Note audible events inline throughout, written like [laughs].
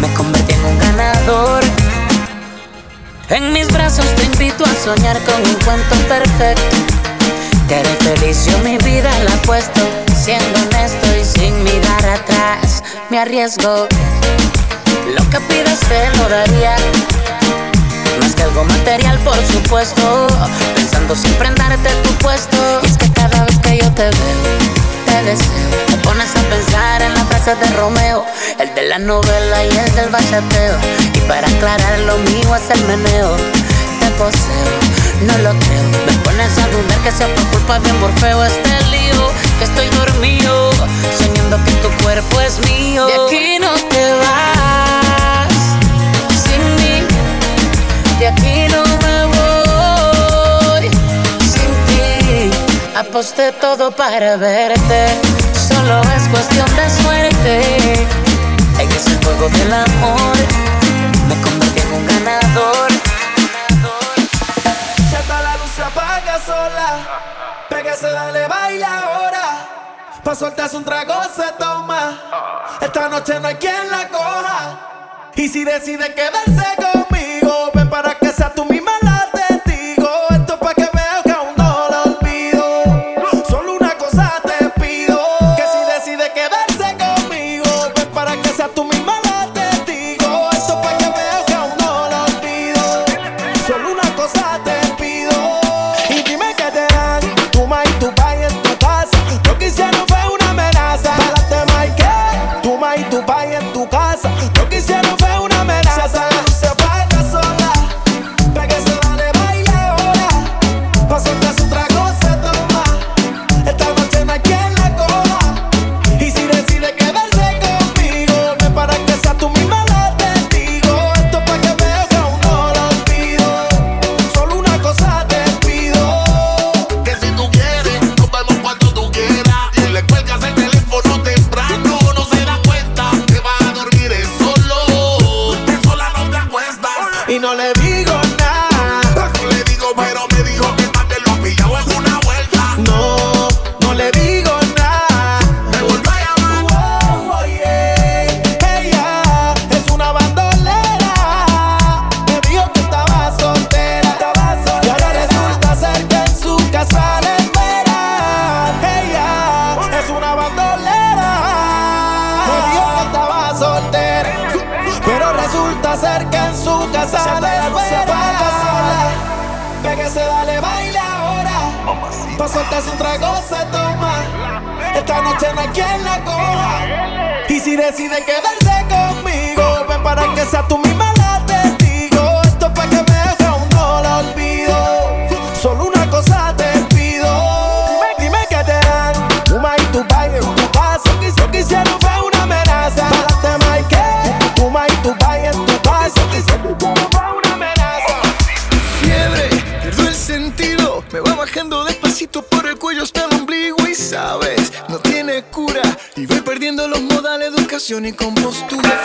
me convertí en un ganador. En mis brazos te invito a soñar con un cuento perfecto. Te haré feliz, mi vida la apuesto. Siendo honesto y sin mirar atrás, me arriesgo. Lo que pidas te lo daría. Más que algo material, por supuesto. Pensando siempre en darte tu puesto. Es que cada vez que yo te veo, te deseo. Te pones a pensar en la frase de Romeo, de la novela y el del bachateo. Y para aclarar, lo mío es el meneo. Te poseo, no lo creo. Me pones a dudar que sea por culpa de Morfeo este lío. Que estoy dormido, soñando que tu cuerpo es mío. De aquí no te vas sin mí. De aquí no me voy sin ti. Aposté todo para verte. Solo es cuestión de suerte. En ese juego del amor me convertí en un ganador. Ya está la luz se apaga sola. Pégase, dale, baila ahora. Pa' soltarse un trago se toma. Esta noche no hay quien la coja. Y si decide quedarse conmigo, educación y compostura.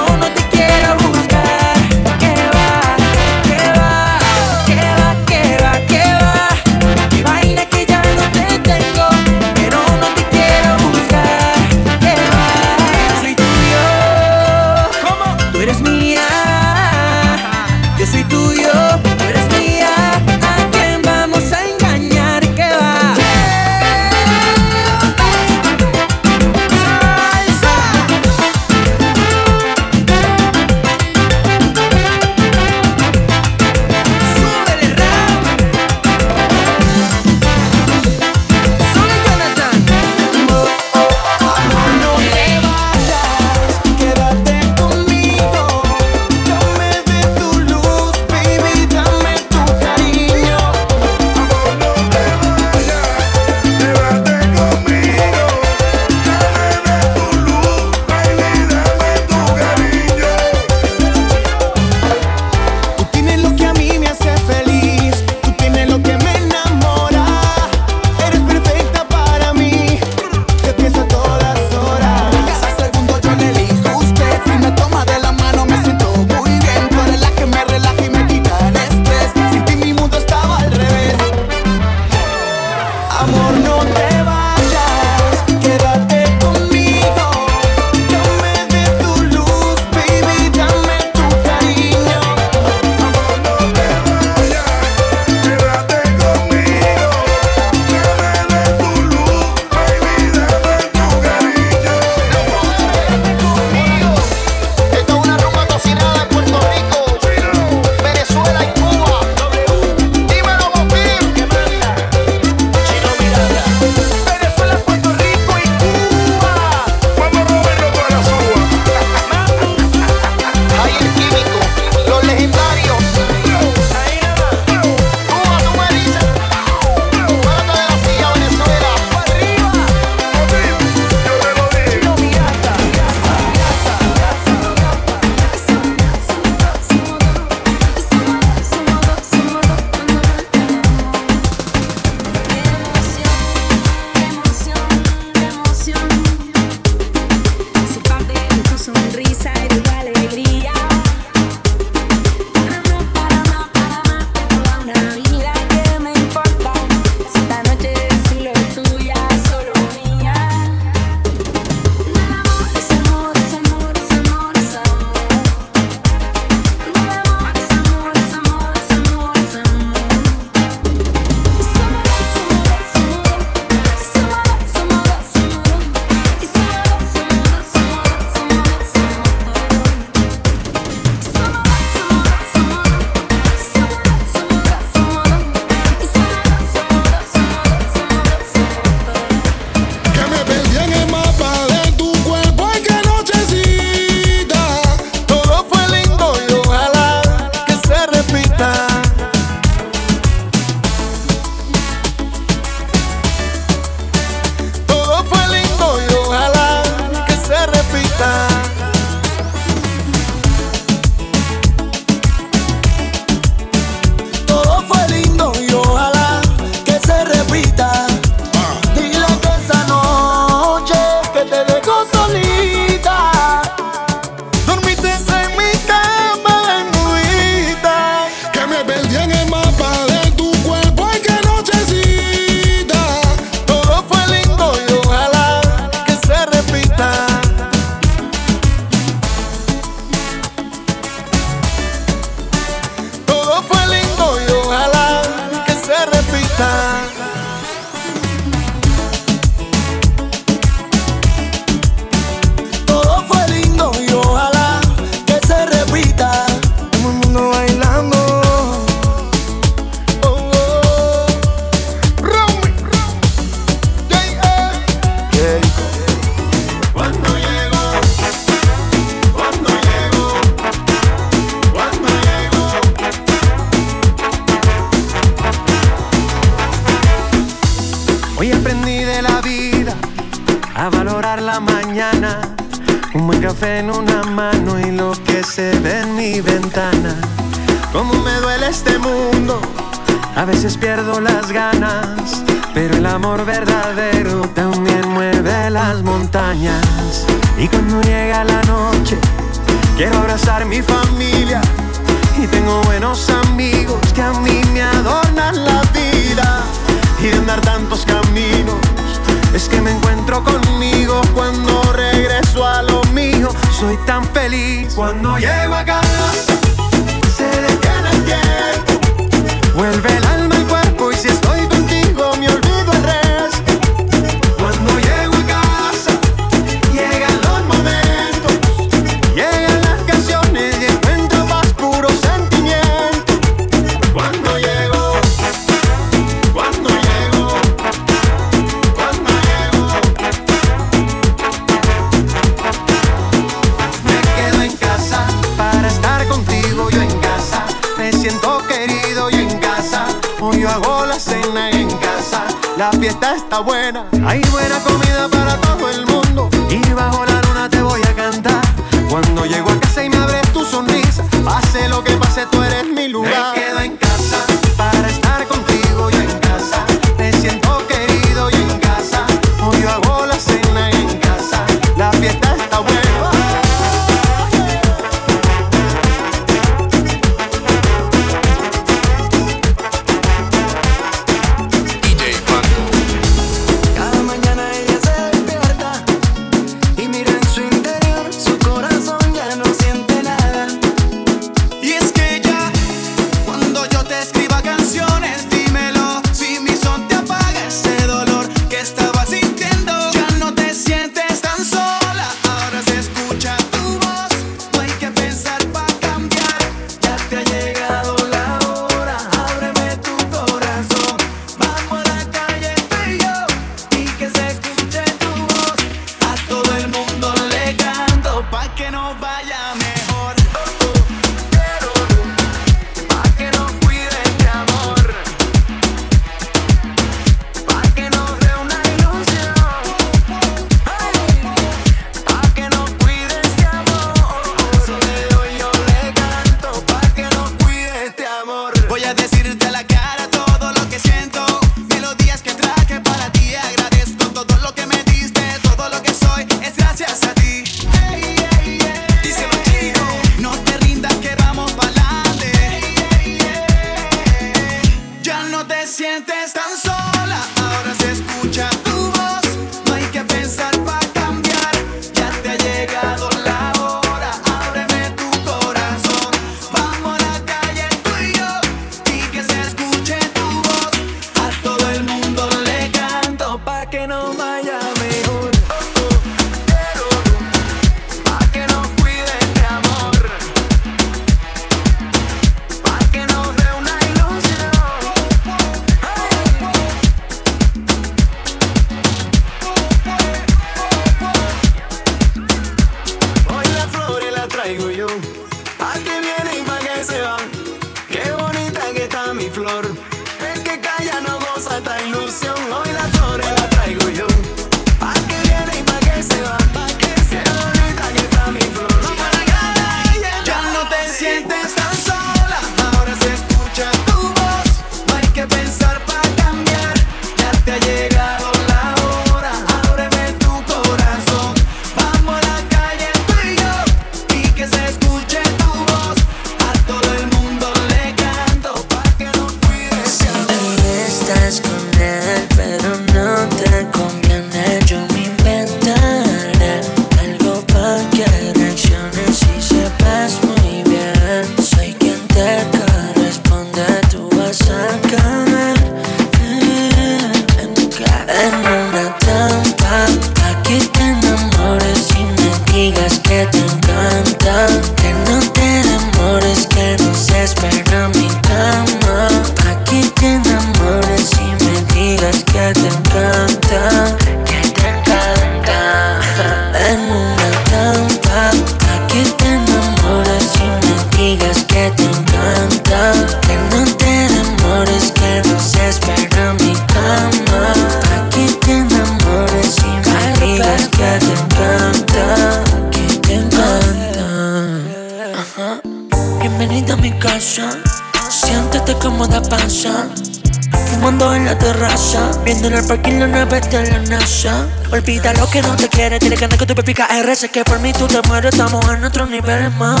Viendo en el parking la nave de la NASA. Olvida lo que no te quiere, dile que no que tu R. Sé que por mí tú te mueres, estamos en otro nivel más.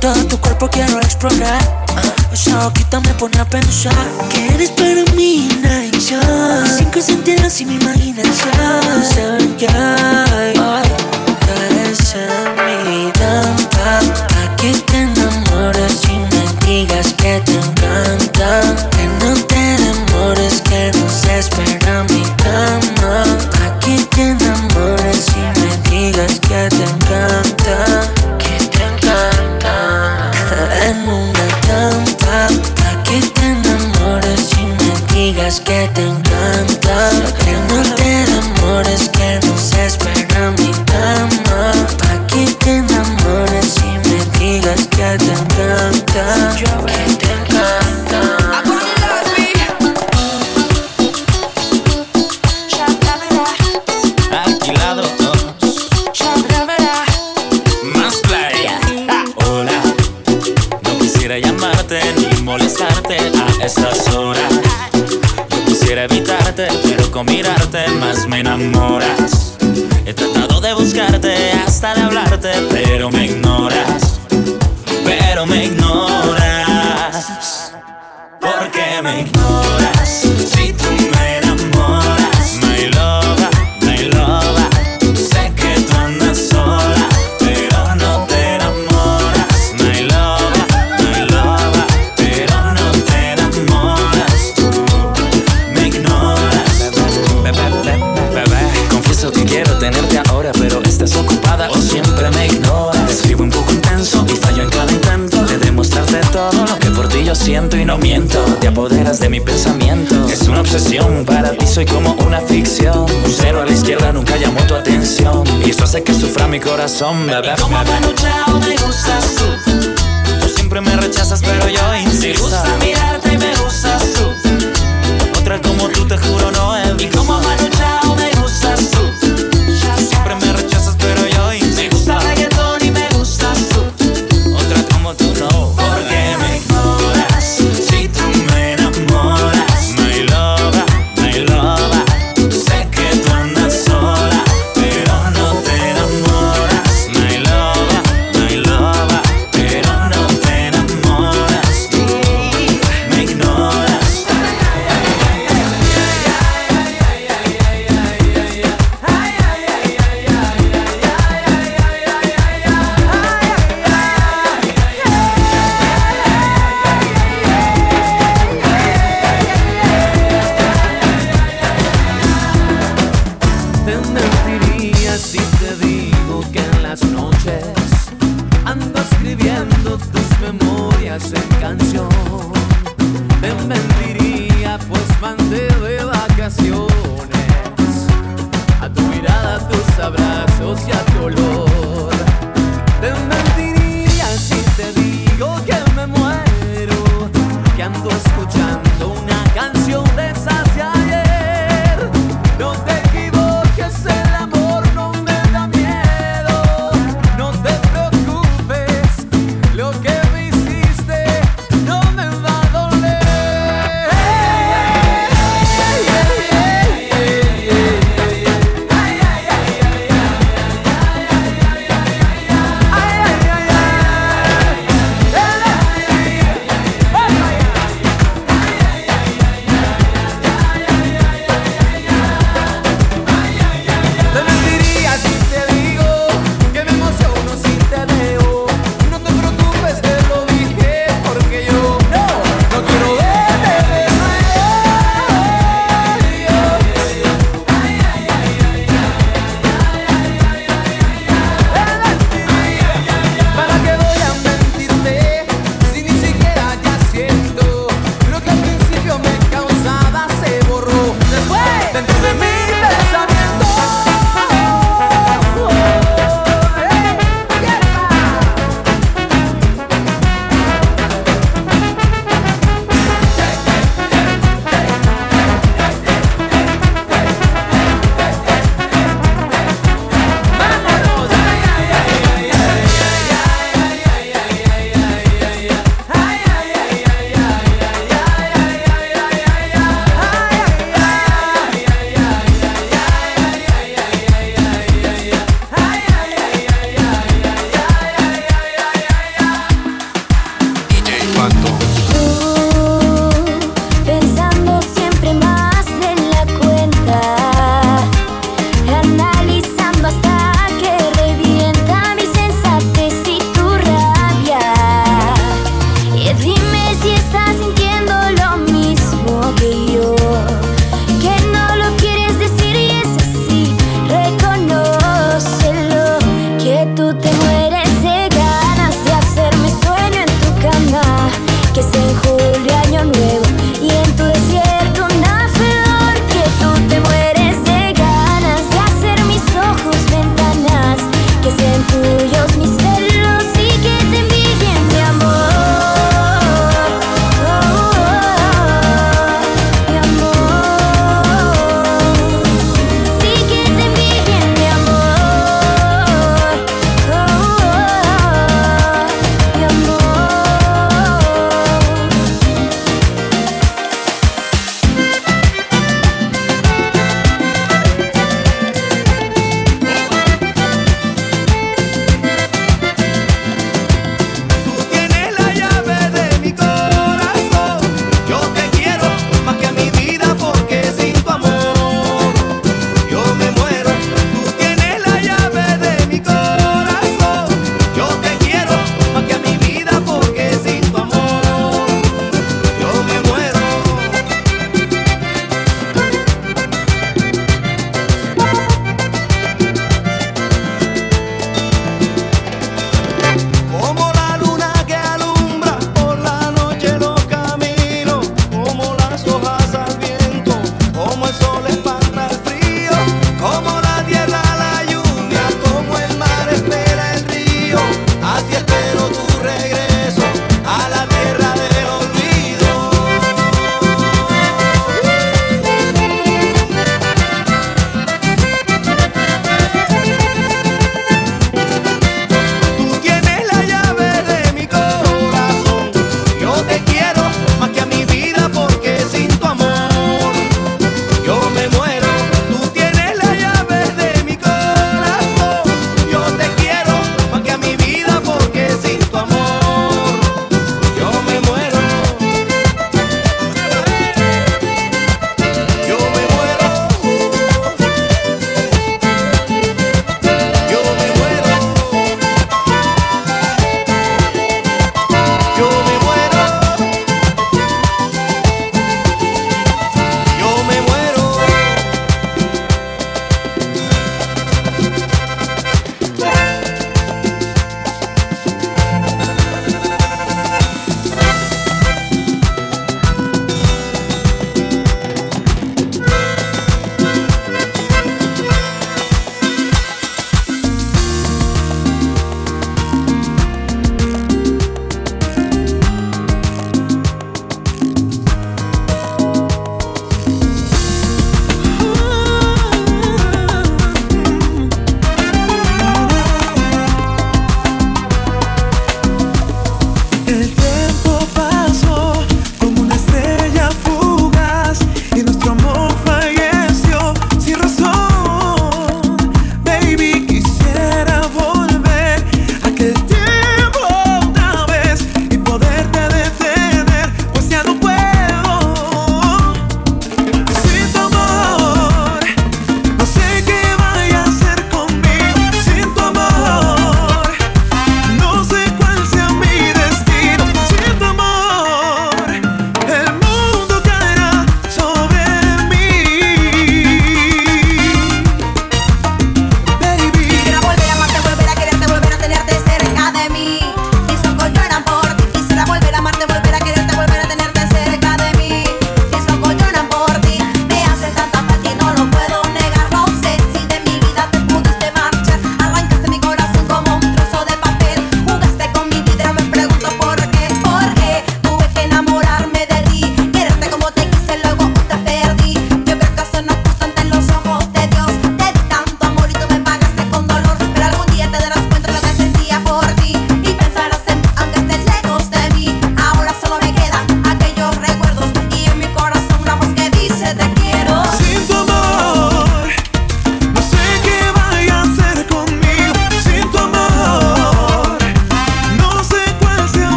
Todo tu cuerpo quiero explorar. Esa boquita me pone a pensar que eres para mí Mis cinco sentidos y mi imaginación saben que hay. Eres mi demores, que no se espera mi cama. Pa' que te enamores y me digas que te encanta. Que te encanta. [laughs] En una trampa, pa' que te enamores y me digas que te encanta. Mirarte más me enamoras. He tratado de buscarte hasta de hablarte, pero me ignoras. Pero me ignoras. Soy como una ficción. Un cero a la izquierda nunca llamó tu atención. Y eso hace que sufra mi corazón, bebé. Como Manu Chao me gustas tú. Tú siempre me rechazas, pero yo Me insisto. gusta mirarte y me gustas tú. Otra como tú, te juro, no Y como Manu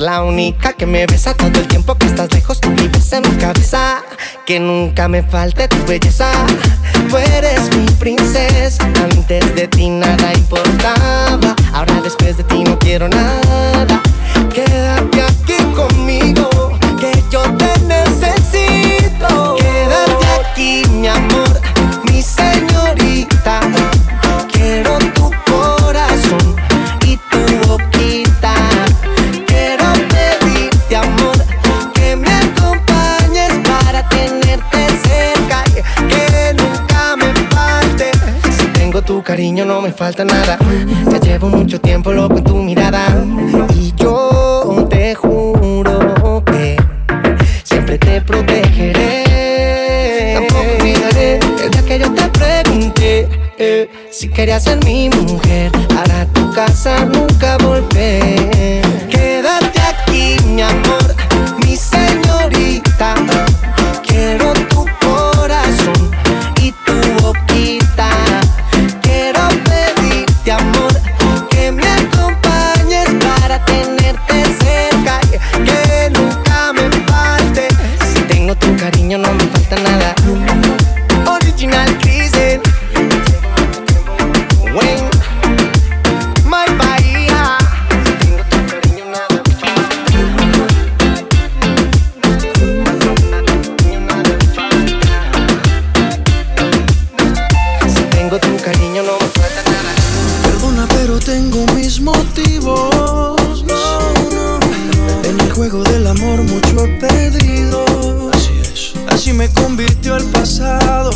la única que me besa todo el tiempo que estás lejos, tú vives en mi cabeza. Que nunca me falte tu belleza. Tú eres mi princesa, antes de ti nada importaba. Ahora después de ti no quiero nada. Quédate me falta nada. Ya llevo mucho tiempo loco en tu mirada y yo te juro que siempre te protegeré. Tampoco olvidaré el día que yo te pregunté eh, si querías ser mi mujer. Para tu casa tengo mis motivos. No, no. En el juego del amor mucho he perdido. Así es. Así me convirtió el pasado.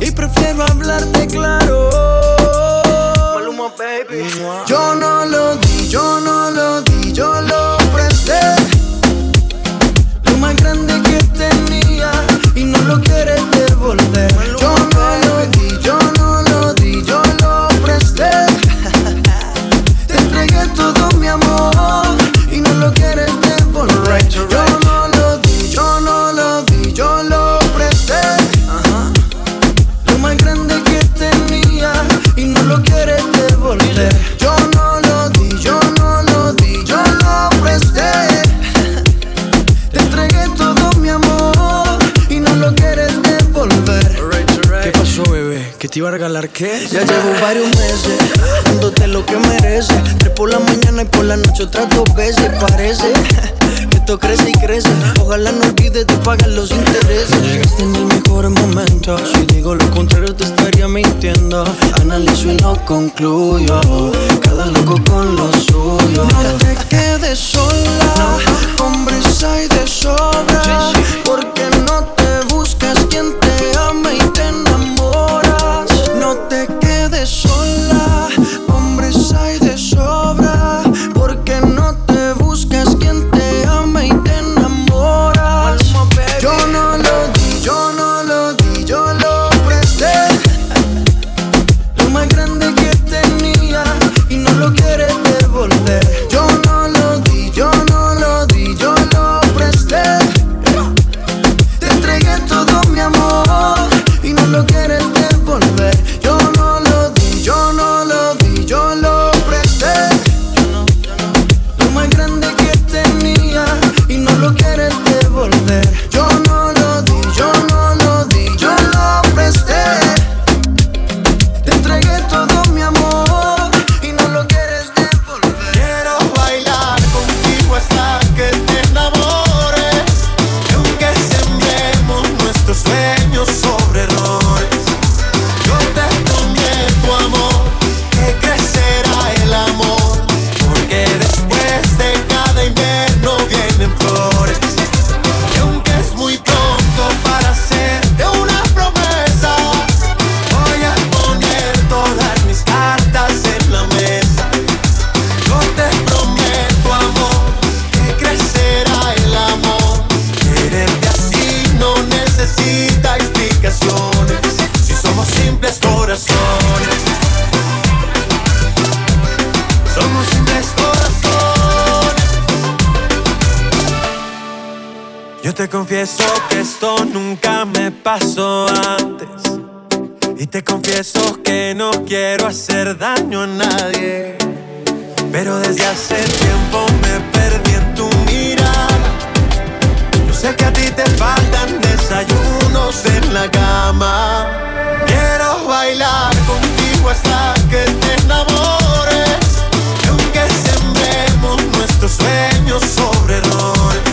Y prefiero hablarte claro. Yo no lo di, yo no lo di, yo lo presté. Lo más grande que tenía y no lo quieres devolver. Yo no lo di, yo no lo di, yo amor y no lo quieres devolver. Yo no te iba a regalar qué? Ya llevo varios meses dándote lo que mereces. Tres por la mañana y por la noche otras dos veces. Parece que [laughs] esto crece y crece. Ojalá no olvides de pagar los intereses. Llegaste en el mejor momento. Si digo lo contrario, te estaría mintiendo. Analizo y no concluyo. Cada loco con lo suyo. No te quedes sola. Hombres hay de sobra. confieso que esto nunca me pasó antes. Y te confieso que no quiero hacer daño a nadie. Pero desde hace tiempo me perdí en tu mirada. Yo sé que a ti te faltan desayunos en la cama. Quiero bailar contigo hasta que te enamores. Y aunque sembremos nuestros sueños sobre errores